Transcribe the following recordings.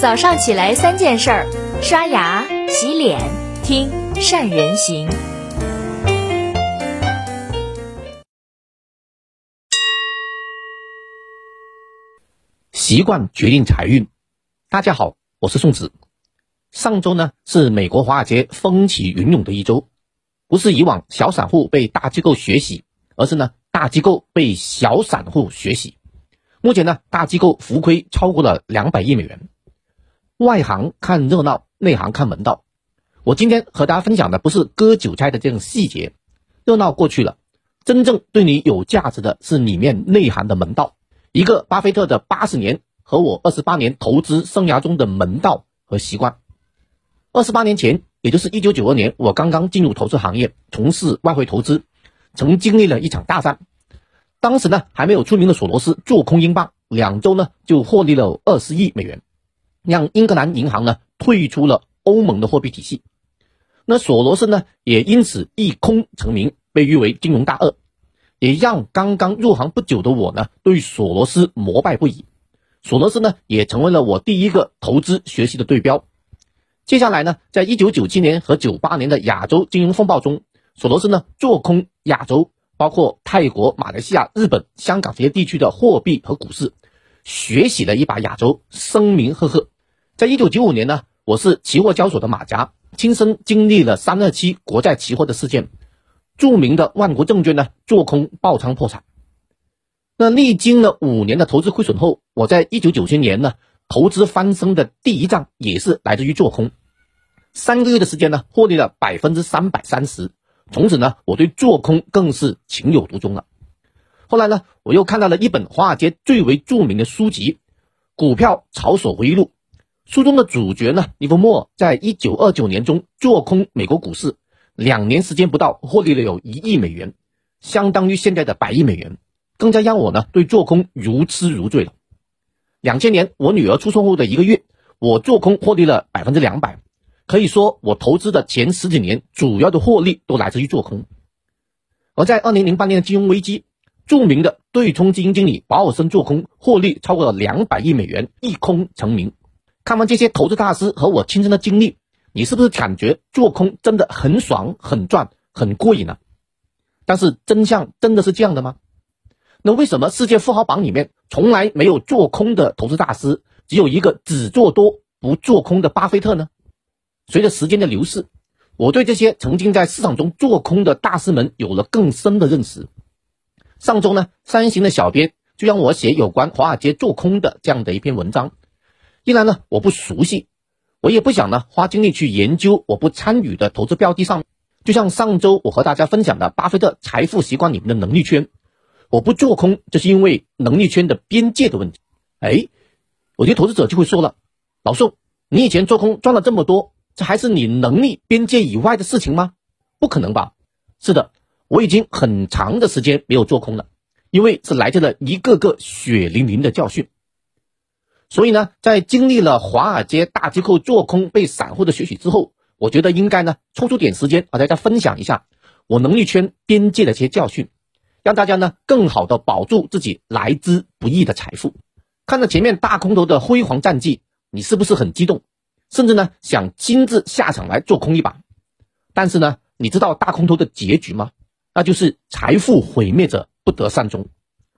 早上起来三件事儿：刷牙、洗脸、听善人行。习惯决定财运。大家好，我是宋子。上周呢是美国华尔街风起云涌的一周，不是以往小散户被大机构学习，而是呢大机构被小散户学习。目前呢大机构浮亏超过了两百亿美元。外行看热闹，内行看门道。我今天和大家分享的不是割韭菜的这种细节，热闹过去了，真正对你有价值的是里面内涵的门道。一个巴菲特的八十年和我二十八年投资生涯中的门道和习惯。二十八年前，也就是一九九二年，我刚刚进入投资行业，从事外汇投资，曾经历了一场大战。当时呢，还没有出名的索罗斯做空英镑，两周呢就获利了二十亿美元。让英格兰银行呢退出了欧盟的货币体系，那索罗斯呢也因此一空成名，被誉为金融大鳄，也让刚刚入行不久的我呢对索罗斯膜拜不已。索罗斯呢也成为了我第一个投资学习的对标。接下来呢，在一九九七年和九八年的亚洲金融风暴中，索罗斯呢做空亚洲，包括泰国、马来西亚、日本、香港这些地区的货币和股市，学习了一把亚洲，声名赫赫。在一九九五年呢，我是期货交所的马甲，亲身经历了三二七国债期货的事件，著名的万国证券呢做空爆仓破产。那历经了五年的投资亏损后，我在一九九七年呢投资翻身的第一仗也是来自于做空，三个月的时间呢获利了百分之三百三十，从此呢我对做空更是情有独钟了。后来呢我又看到了一本华尔街最为著名的书籍《股票炒手回忆录》。书中的主角呢，尼弗莫在一九二九年中做空美国股市，两年时间不到获利了有一亿美元，相当于现在的百亿美元，更加让我呢对做空如痴如醉了。两千年我女儿出生后的一个月，我做空获利了百分之两百，可以说我投资的前十几年主要的获利都来自于做空。而在二零零八年的金融危机，著名的对冲基金经理保尔森做空获利超过了两百亿美元，一空成名。看完这些投资大师和我亲身的经历，你是不是感觉做空真的很爽、很赚、很过瘾呢？但是真相真的是这样的吗？那为什么世界富豪榜里面从来没有做空的投资大师，只有一个只做多不做空的巴菲特呢？随着时间的流逝，我对这些曾经在市场中做空的大师们有了更深的认识。上周呢，三行的小编就让我写有关华尔街做空的这样的一篇文章。既然呢，我不熟悉，我也不想呢花精力去研究我不参与的投资标的上。就像上周我和大家分享的巴菲特财富习惯里面的能力圈，我不做空，这是因为能力圈的边界的问题。哎，有些投资者就会说了，老宋，你以前做空赚了这么多，这还是你能力边界以外的事情吗？不可能吧？是的，我已经很长的时间没有做空了，因为是来自了一个个血淋淋的教训。所以呢，在经历了华尔街大机构做空被散户的学习之后，我觉得应该呢抽出点时间和大家分享一下我能力圈边界的一些教训，让大家呢更好的保住自己来之不易的财富。看着前面大空头的辉煌战绩，你是不是很激动，甚至呢想亲自下场来做空一把？但是呢，你知道大空头的结局吗？那就是财富毁灭者不得善终。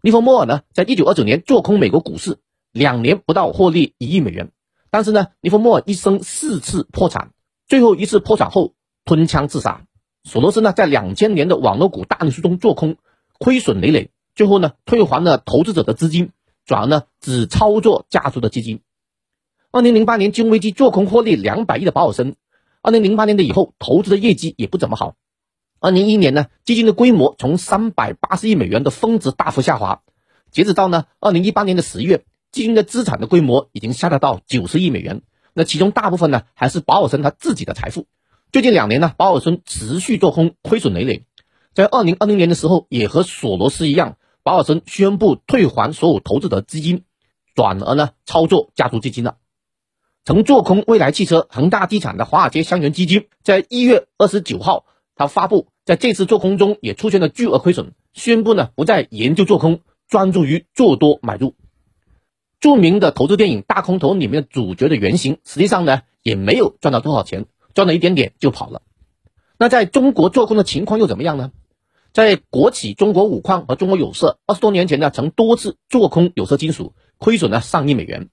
利弗莫尔呢，在一九二九年做空美国股市。两年不到获利一亿美元，但是呢，尼弗莫尔一生四次破产，最后一次破产后吞枪自杀。索罗斯呢，在两千年的网络股大牛市中做空，亏损累累，最后呢，退还了投资者的资金，转而呢，只操作家族的基金。二零零八年金融危机做空获利两百亿的保尔森，二零零八年的以后投资的业绩也不怎么好。二零一一年呢，基金的规模从三百八十亿美元的峰值大幅下滑，截止到呢，二零一八年的十月。基金的资产的规模已经下达到九十亿美元，那其中大部分呢还是保尔森他自己的财富。最近两年呢，保尔森持续做空，亏损累累。在二零二零年的时候，也和索罗斯一样，保尔森宣布退还所有投资的资金，转而呢操作家族基金了。曾做空未来汽车、恒大地产的华尔街香园基金，在一月二十九号，他发布在这次做空中也出现了巨额亏损，宣布呢不再研究做空，专注于做多买入。著名的投资电影《大空头》里面的主角的原型，实际上呢也没有赚到多少钱，赚了一点点就跑了。那在中国做空的情况又怎么样呢？在国企中国五矿和中国有色二十多年前呢，曾多次做空有色金属，亏损了上亿美元。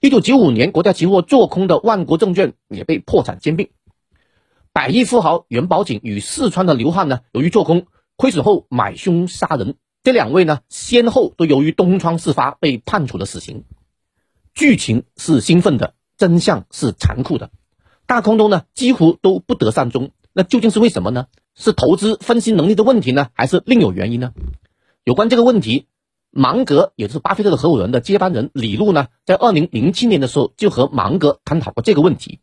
一九九五年，国家期货做空的万国证券也被破产兼并。百亿富豪袁宝锦与四川的刘汉呢，由于做空亏损后买凶杀人，这两位呢，先后都由于东窗事发被判处了死刑。剧情是兴奋的，真相是残酷的。大空头呢，几乎都不得善终。那究竟是为什么呢？是投资分析能力的问题呢，还是另有原因呢？有关这个问题。芒格也就是巴菲特的合伙人的接班人李路呢，在二零零七年的时候就和芒格探讨过这个问题。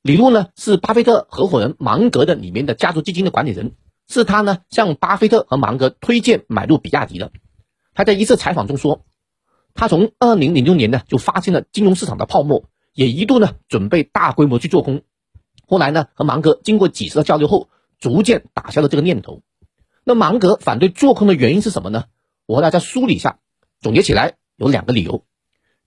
李路呢是巴菲特合伙人芒格的里面的家族基金的管理人，是他呢向巴菲特和芒格推荐买入比亚迪的。他在一次采访中说，他从二零零六年呢就发现了金融市场的泡沫，也一度呢准备大规模去做空，后来呢和芒格经过几次的交流后，逐渐打消了这个念头。那芒格反对做空的原因是什么呢？我和大家梳理一下，总结起来有两个理由。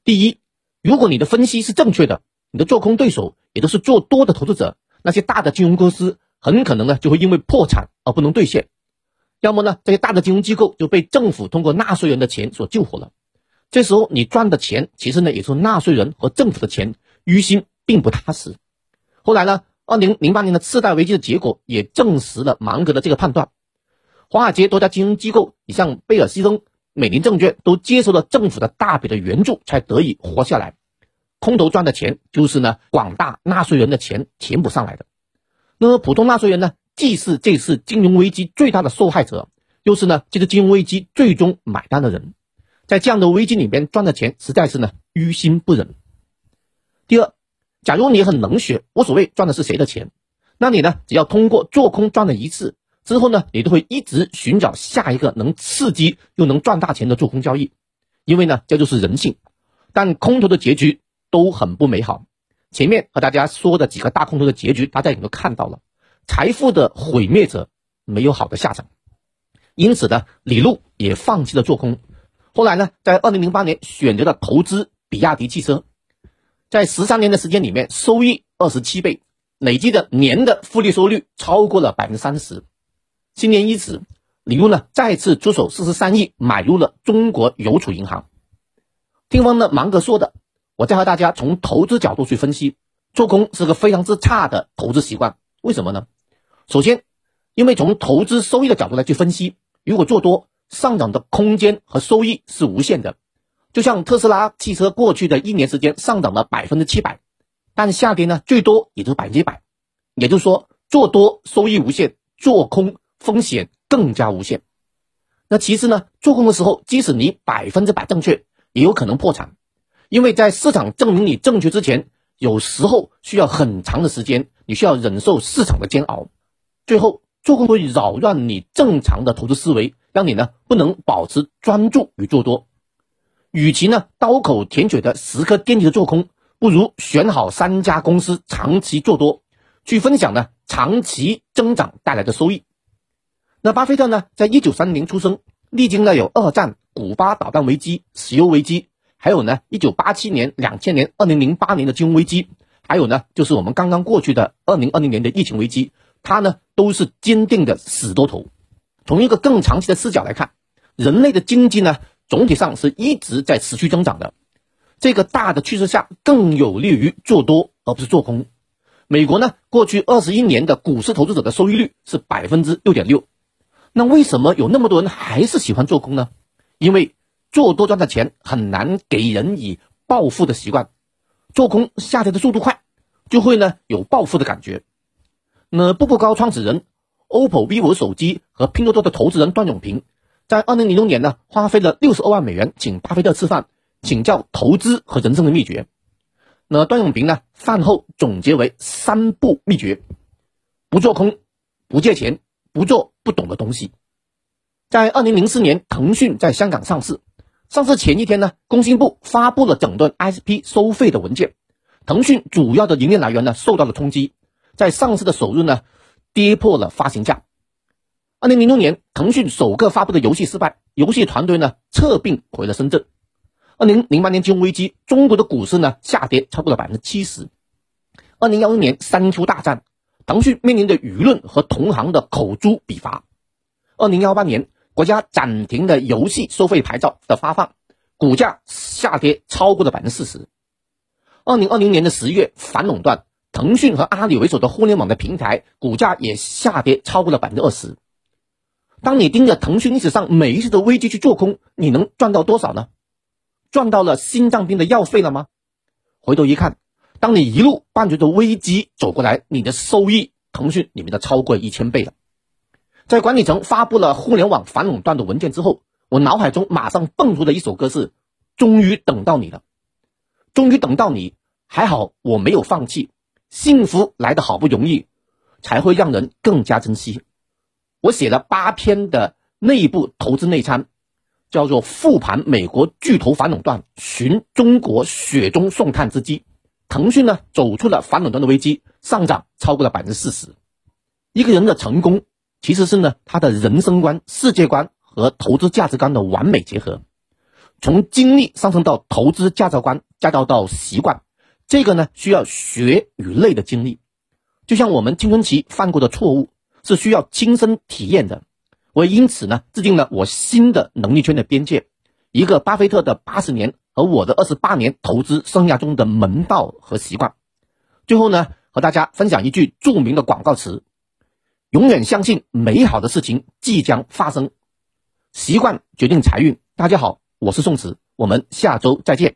第一，如果你的分析是正确的，你的做空对手也都是做多的投资者，那些大的金融公司很可能呢就会因为破产而不能兑现，要么呢这些大的金融机构就被政府通过纳税人的钱所救活了。这时候你赚的钱其实呢也是纳税人和政府的钱，于心并不踏实。后来呢，二零零八年的次贷危机的结果也证实了芒格的这个判断。华尔街多家金融机构，你像贝尔西登、美林证券，都接受了政府的大笔的援助，才得以活下来。空头赚的钱，就是呢广大纳税人的钱填补上来的。那么普通纳税人呢，既是这次金融危机最大的受害者，又是呢这次金融危机最终买单的人。在这样的危机里边赚的钱，实在是呢于心不忍。第二，假如你很冷血，无所谓赚的是谁的钱，那你呢只要通过做空赚了一次。之后呢，你都会一直寻找下一个能刺激又能赚大钱的做空交易，因为呢，这就是人性。但空头的结局都很不美好。前面和大家说的几个大空头的结局，大家也都看到了，财富的毁灭者没有好的下场。因此呢，李路也放弃了做空。后来呢，在二零零八年选择了投资比亚迪汽车，在十三年的时间里面，收益二十七倍，累计的年的复利收益率超过了百分之三十。今年伊始，李路呢再次出手四十三亿买入了中国邮储银行。听完了芒格说的，我再和大家从投资角度去分析，做空是个非常之差的投资习惯。为什么呢？首先，因为从投资收益的角度来去分析，如果做多，上涨的空间和收益是无限的。就像特斯拉汽车过去的一年时间上涨了百分之七百，但下跌呢最多也就百分之一百。也就是说，做多收益无限，做空。风险更加无限。那其次呢，做空的时候，即使你百分之百正确，也有可能破产，因为在市场证明你正确之前，有时候需要很长的时间，你需要忍受市场的煎熬。最后，做空会扰乱你正常的投资思维，让你呢不能保持专注与做多。与其呢刀口舔血的时刻惦记着做空，不如选好三家公司长期做多，去分享呢长期增长带来的收益。那巴菲特呢，在一九三零年出生，历经了有二战、古巴导弹危机、石油危机，还有呢一九八七年、两千年、二零零八年的金融危机，还有呢就是我们刚刚过去的二零二零年的疫情危机，他呢都是坚定的死多头。从一个更长期的视角来看，人类的经济呢总体上是一直在持续增长的，这个大的趋势下更有利于做多而不是做空。美国呢过去二十一年的股市投资者的收益率是百分之六点六。那为什么有那么多人还是喜欢做空呢？因为做多赚的钱很难给人以暴富的习惯，做空下跌的速度快，就会呢有暴富的感觉。那步步高创始人、OPPO、vivo 手机和拼多多的投资人段永平，在二零零六年呢花费了六十二万美元请巴菲特吃饭，请教投资和人生的秘诀。那段永平呢饭后总结为三不秘诀：不做空，不借钱。不做不懂的东西。在二零零四年，腾讯在香港上市。上市前一天呢，工信部发布了整顿 ISP 收费的文件。腾讯主要的营业来源呢受到了冲击，在上市的首日呢跌破了发行价。二零零六年，腾讯首个发布的游戏失败，游戏团队呢撤并回了深圳。二零零八年金融危机，中国的股市呢下跌超过了百分之七十。二零幺一年三秋大战，腾讯面临着舆论和同行的口诛笔伐。二零幺八年，国家暂停的游戏收费牌照的发放，股价下跌超过了百分之四十。二零二零年的十月反垄断，腾讯和阿里为首的互联网的平台股价也下跌超过了百分之二十。当你盯着腾讯历史上每一次的危机去做空，你能赚到多少呢？赚到了心脏病的药费了吗？回头一看。当你一路伴随着危机走过来，你的收益腾讯里面的超过一千倍了。在管理层发布了互联网反垄断的文件之后，我脑海中马上蹦出的一首歌是：终于等到你了，终于等到你，还好我没有放弃。幸福来的好不容易，才会让人更加珍惜。我写了八篇的内部投资内参，叫做复盘美国巨头反垄断，寻中国雪中送炭之机。腾讯呢走出了反垄断的危机，上涨超过了百分之四十。一个人的成功，其实是呢他的人生观、世界观和投资价值观的完美结合。从经历上升到投资价值观，再到到习惯，这个呢需要血与泪的经历。就像我们青春期犯过的错误，是需要亲身体验的。我因此呢制定了我新的能力圈的边界，一个巴菲特的八十年。和我的二十八年投资生涯中的门道和习惯，最后呢，和大家分享一句著名的广告词：永远相信美好的事情即将发生，习惯决定财运。大家好，我是宋慈，我们下周再见。